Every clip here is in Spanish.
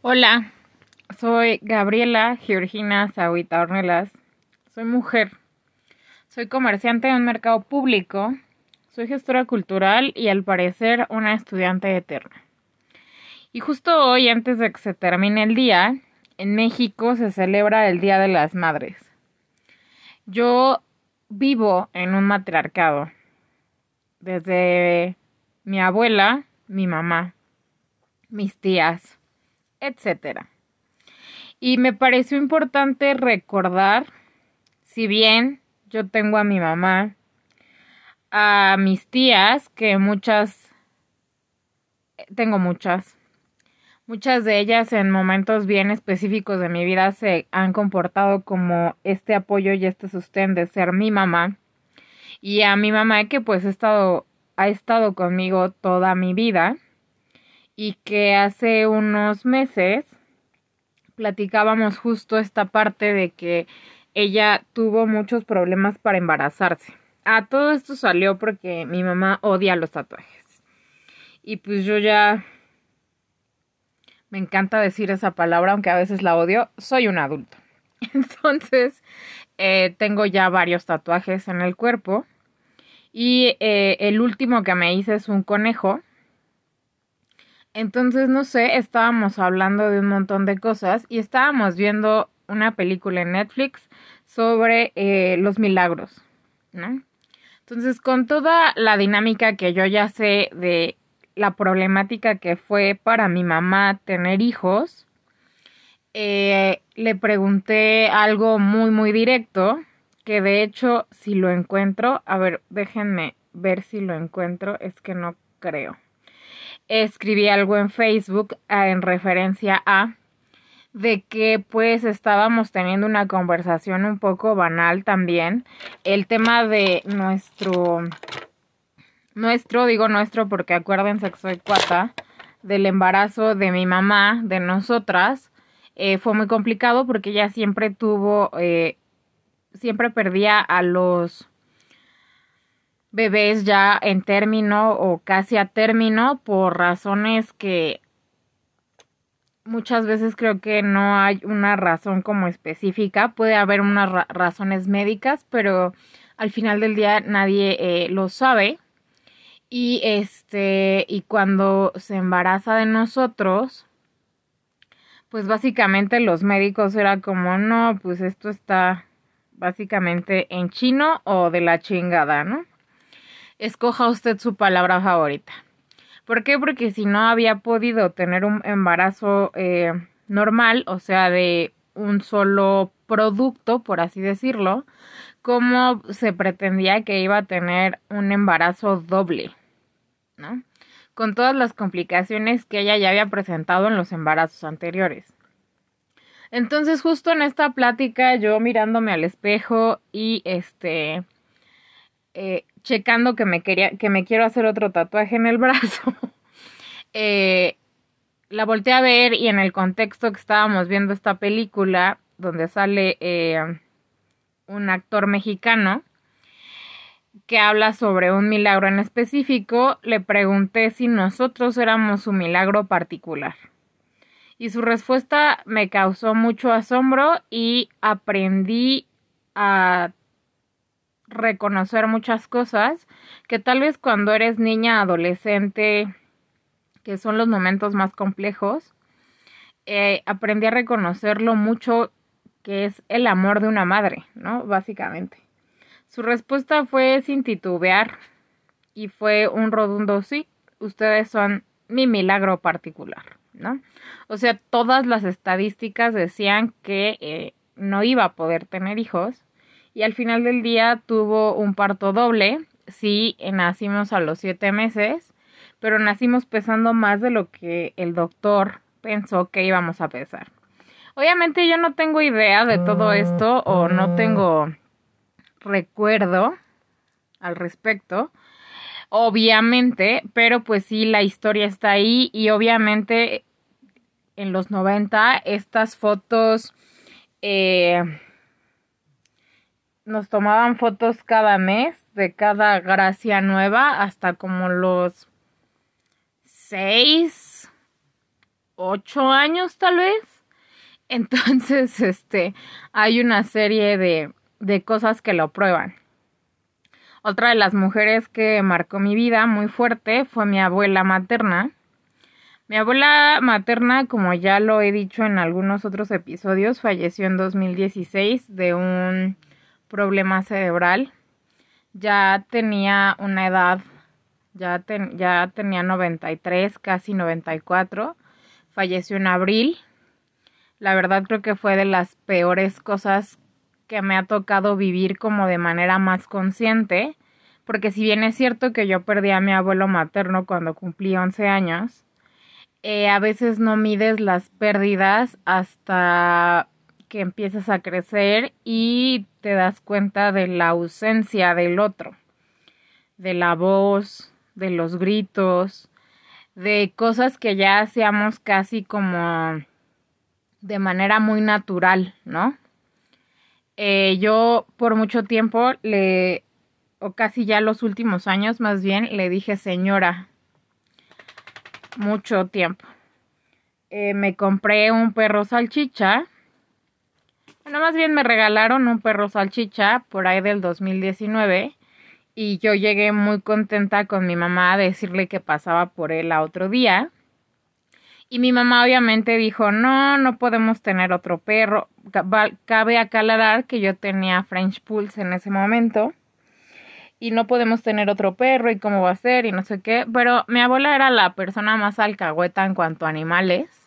Hola, soy Gabriela Georgina Zahuita Ornelas. Soy mujer. Soy comerciante en un mercado público. Soy gestora cultural y al parecer una estudiante eterna. Y justo hoy, antes de que se termine el día, en México se celebra el Día de las Madres. Yo vivo en un matriarcado. Desde mi abuela, mi mamá, mis tías, etc. Y me pareció importante recordar, si bien yo tengo a mi mamá, a mis tías, que muchas, tengo muchas, muchas de ellas en momentos bien específicos de mi vida se han comportado como este apoyo y este sostén de ser mi mamá. Y a mi mamá que pues estado, ha estado conmigo toda mi vida y que hace unos meses platicábamos justo esta parte de que ella tuvo muchos problemas para embarazarse. A todo esto salió porque mi mamá odia los tatuajes. Y pues yo ya me encanta decir esa palabra, aunque a veces la odio, soy un adulto. Entonces, eh, tengo ya varios tatuajes en el cuerpo. Y eh, el último que me hice es un conejo. Entonces, no sé, estábamos hablando de un montón de cosas y estábamos viendo una película en Netflix sobre eh, los milagros, ¿no? Entonces, con toda la dinámica que yo ya sé de la problemática que fue para mi mamá tener hijos, eh, le pregunté algo muy, muy directo, que de hecho, si lo encuentro, a ver, déjenme ver si lo encuentro, es que no creo. Escribí algo en Facebook ah, en referencia a de que pues estábamos teniendo una conversación un poco banal también. El tema de nuestro, nuestro, digo nuestro porque acuérdense que soy cuata, del embarazo de mi mamá, de nosotras, eh, fue muy complicado porque ella siempre tuvo, eh, siempre perdía a los bebés ya en término o casi a término por razones que muchas veces creo que no hay una razón como específica. Puede haber unas razones médicas, pero al final del día nadie eh, lo sabe. Y este, y cuando se embaraza de nosotros, pues básicamente los médicos era como, no, pues esto está básicamente en chino o de la chingada, ¿no? Escoja usted su palabra favorita. ¿Por qué? Porque si no había podido tener un embarazo eh, normal, o sea, de un solo producto, por así decirlo, ¿cómo se pretendía que iba a tener un embarazo doble, ¿no? Con todas las complicaciones que ella ya había presentado en los embarazos anteriores. Entonces, justo en esta plática, yo mirándome al espejo y este eh, checando que me quería, que me quiero hacer otro tatuaje en el brazo. eh, la volteé a ver y en el contexto que estábamos viendo esta película, donde sale eh, un actor mexicano que habla sobre un milagro en específico, le pregunté si nosotros éramos un milagro particular. Y su respuesta me causó mucho asombro y aprendí a reconocer muchas cosas que tal vez cuando eres niña, adolescente, que son los momentos más complejos, eh, aprendí a reconocer lo mucho que es el amor de una madre, ¿no? Básicamente. Su respuesta fue sin titubear y fue un rodundo sí, ustedes son mi milagro particular, ¿no? O sea, todas las estadísticas decían que eh, no iba a poder tener hijos y al final del día tuvo un parto doble. Sí, nacimos a los siete meses, pero nacimos pesando más de lo que el doctor pensó que íbamos a pesar. Obviamente yo no tengo idea de todo esto o no tengo recuerdo al respecto, obviamente, pero pues sí, la historia está ahí y obviamente en los 90 estas fotos eh, nos tomaban fotos cada mes de cada gracia nueva hasta como los seis ocho años tal vez. Entonces, este, hay una serie de, de cosas que lo prueban. Otra de las mujeres que marcó mi vida muy fuerte fue mi abuela materna. Mi abuela materna, como ya lo he dicho en algunos otros episodios, falleció en 2016 de un problema cerebral. Ya tenía una edad, ya, ya tenía 93, casi 94. Falleció en abril. La verdad creo que fue de las peores cosas que me ha tocado vivir como de manera más consciente, porque si bien es cierto que yo perdí a mi abuelo materno cuando cumplí 11 años, eh, a veces no mides las pérdidas hasta que empiezas a crecer y te das cuenta de la ausencia del otro, de la voz, de los gritos, de cosas que ya hacíamos casi como de manera muy natural, ¿no? Eh, yo por mucho tiempo le, o casi ya los últimos años más bien, le dije señora. Mucho tiempo. Eh, me compré un perro salchicha. Bueno, más bien me regalaron un perro salchicha por ahí del 2019. Y yo llegué muy contenta con mi mamá a decirle que pasaba por él a otro día. Y mi mamá obviamente dijo, no, no podemos tener otro perro. Cabe aclarar que yo tenía French Pulse en ese momento. Y no podemos tener otro perro y cómo va a ser y no sé qué. Pero mi abuela era la persona más alcahueta en cuanto a animales.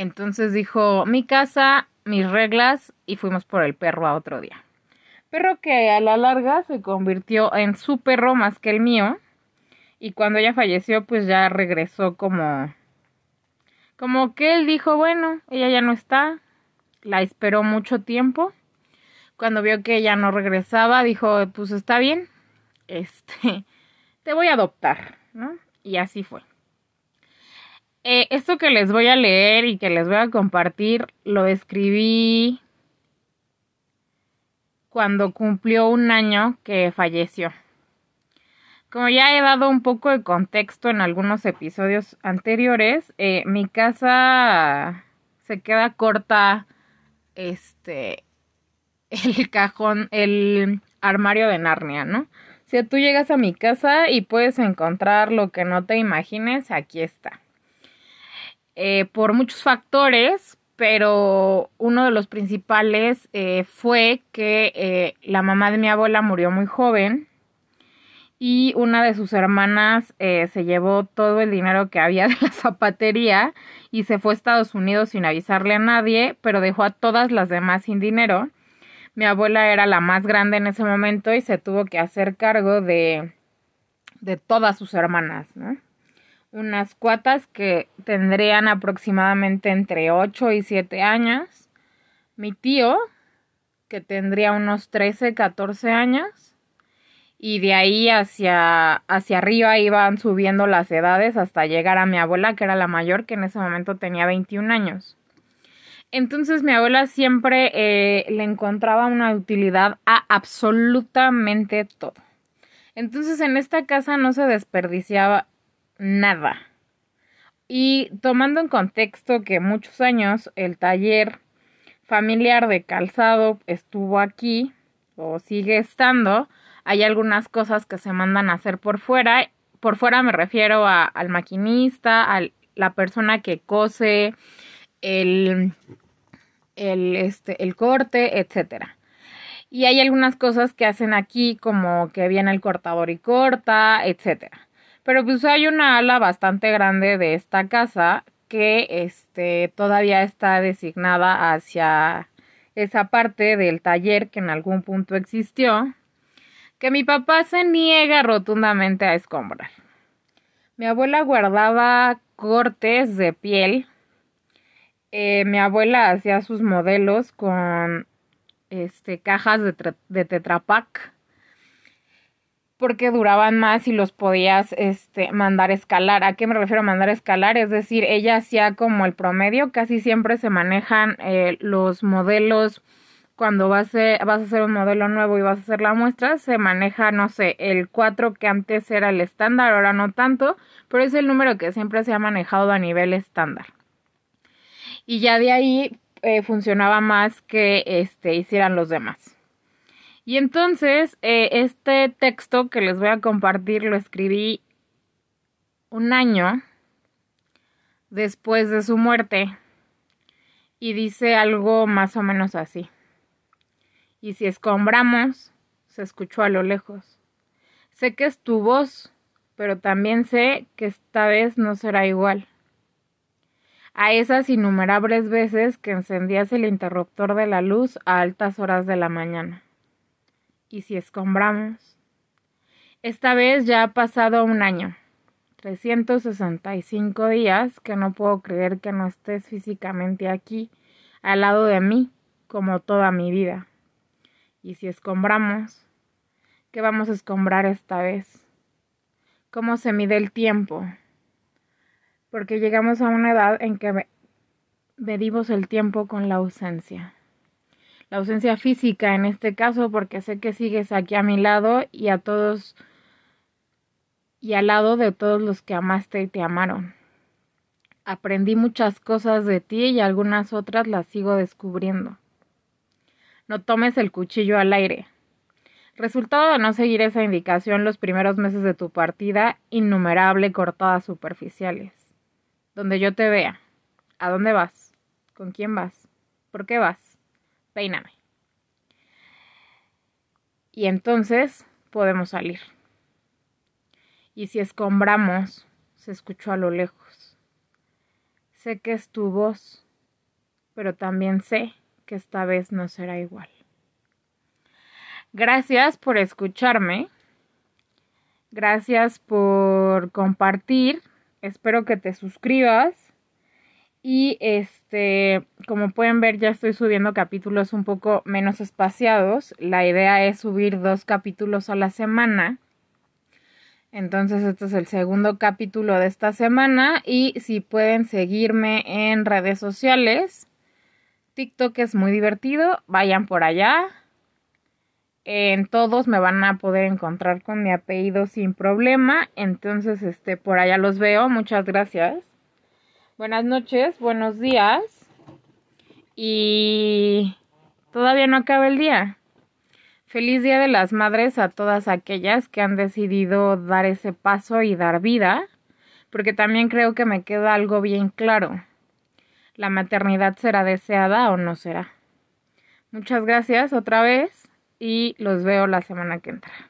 Entonces dijo, mi casa, mis reglas y fuimos por el perro a otro día. Perro que a la larga se convirtió en su perro más que el mío. Y cuando ella falleció, pues ya regresó como como que él dijo, bueno, ella ya no está, la esperó mucho tiempo. Cuando vio que ella no regresaba, dijo, pues está bien, este, te voy a adoptar, ¿no? Y así fue. Eh, esto que les voy a leer y que les voy a compartir, lo escribí cuando cumplió un año que falleció. Como ya he dado un poco de contexto en algunos episodios anteriores, eh, mi casa se queda corta, este, el cajón, el armario de Narnia, ¿no? Sea, tú llegas a mi casa y puedes encontrar lo que no te imagines, aquí está. Eh, por muchos factores, pero uno de los principales eh, fue que la mamá de mi abuela murió muy joven y una de sus hermanas eh, se llevó todo el dinero que había de la zapatería y se fue a Estados Unidos sin avisarle a nadie, pero dejó a todas las demás sin dinero. Mi abuela era la más grande en ese momento y se tuvo que hacer cargo de, de todas sus hermanas, ¿no? Unas cuatas que tendrían aproximadamente entre 8 y 7 años. Mi tío, que tendría unos 13, 14 años y de ahí hacia, hacia arriba iban subiendo las edades hasta llegar a mi abuela, que era la mayor, que en ese momento tenía 21 años. Entonces mi abuela siempre eh, le encontraba una utilidad a absolutamente todo. Entonces en esta casa no se desperdiciaba nada. Y tomando en contexto que muchos años el taller familiar de calzado estuvo aquí o sigue estando, hay algunas cosas que se mandan a hacer por fuera. Por fuera me refiero a, al maquinista, a la persona que cose, el, el, este, el corte, etcétera. Y hay algunas cosas que hacen aquí como que viene el cortador y corta, etcétera. Pero pues hay una ala bastante grande de esta casa que este todavía está designada hacia esa parte del taller que en algún punto existió que mi papá se niega rotundamente a escombrar. Mi abuela guardaba cortes de piel. Eh, mi abuela hacía sus modelos con este, cajas de, de Tetrapac porque duraban más y los podías este, mandar escalar. ¿A qué me refiero a mandar escalar? Es decir, ella hacía como el promedio, casi siempre se manejan eh, los modelos cuando vas a, vas a hacer un modelo nuevo y vas a hacer la muestra, se maneja, no sé, el 4 que antes era el estándar, ahora no tanto, pero es el número que siempre se ha manejado a nivel estándar. y ya de ahí eh, funcionaba más que este, hicieran los demás. Y entonces, eh, este texto que les voy a compartir lo escribí un año después de su muerte y dice algo más o menos así. Y si escombramos, se escuchó a lo lejos. Sé que es tu voz, pero también sé que esta vez no será igual a esas innumerables veces que encendías el interruptor de la luz a altas horas de la mañana. Y si escombramos. Esta vez ya ha pasado un año, 365 días, que no puedo creer que no estés físicamente aquí, al lado de mí, como toda mi vida. Y si escombramos, ¿qué vamos a escombrar esta vez? ¿Cómo se mide el tiempo? porque llegamos a una edad en que medimos el tiempo con la ausencia. La ausencia física en este caso, porque sé que sigues aquí a mi lado y a todos y al lado de todos los que amaste y te amaron. Aprendí muchas cosas de ti y algunas otras las sigo descubriendo. No tomes el cuchillo al aire. Resultado de no seguir esa indicación los primeros meses de tu partida, innumerable cortadas superficiales donde yo te vea. ¿A dónde vas? ¿Con quién vas? ¿Por qué vas? Peíname. Y entonces podemos salir. Y si escombramos, se escuchó a lo lejos. Sé que es tu voz, pero también sé que esta vez no será igual. Gracias por escucharme. Gracias por compartir espero que te suscribas. Y este, como pueden ver, ya estoy subiendo capítulos un poco menos espaciados. La idea es subir dos capítulos a la semana. Entonces, este es el segundo capítulo de esta semana. Y si pueden seguirme en redes sociales, TikTok es muy divertido. Vayan por allá. En todos me van a poder encontrar con mi apellido sin problema. Entonces, este, por allá los veo. Muchas gracias. Buenas noches, buenos días. Y todavía no acaba el día. Feliz Día de las Madres a todas aquellas que han decidido dar ese paso y dar vida, porque también creo que me queda algo bien claro. La maternidad será deseada o no será. Muchas gracias otra vez y los veo la semana que entra.